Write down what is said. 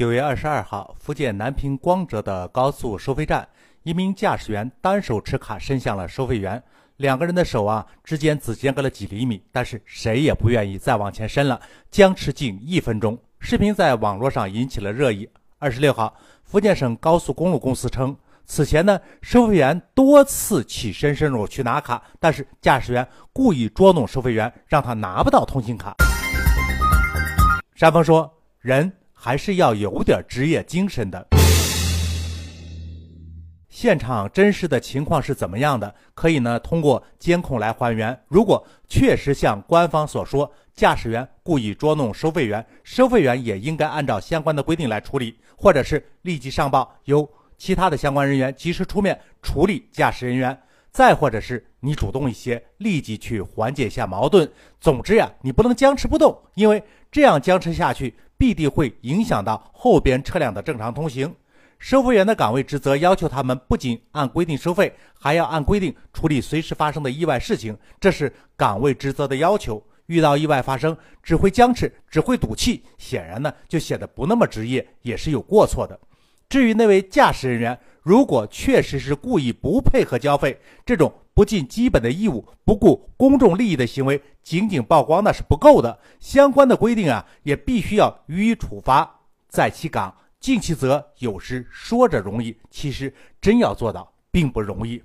九月二十二号，福建南平光泽的高速收费站，一名驾驶员单手持卡伸向了收费员，两个人的手啊之间只间隔了几厘米，但是谁也不愿意再往前伸了，僵持近一分钟。视频在网络上引起了热议。二十六号，福建省高速公路公司称，此前呢，收费员多次起身伸手去拿卡，但是驾驶员故意捉弄收费员，让他拿不到通行卡。山峰说：“人。”还是要有点职业精神的。现场真实的情况是怎么样的？可以呢通过监控来还原。如果确实像官方所说，驾驶员故意捉弄收费员，收费员也应该按照相关的规定来处理，或者是立即上报，由其他的相关人员及时出面处理驾驶人员。再或者是你主动一些，立即去缓解一下矛盾。总之呀，你不能僵持不动，因为这样僵持下去。必定会影响到后边车辆的正常通行。收费员的岗位职责要求他们不仅按规定收费，还要按规定处理随时发生的意外事情，这是岗位职责的要求。遇到意外发生，只会僵持，只会赌气，显然呢就显得不那么职业，也是有过错的。至于那位驾驶人员，如果确实是故意不配合交费，这种。不尽基本的义务、不顾公众利益的行为，仅仅曝光那是不够的。相关的规定啊，也必须要予以处罚。在其岗，尽其责。有时说着容易，其实真要做到，并不容易。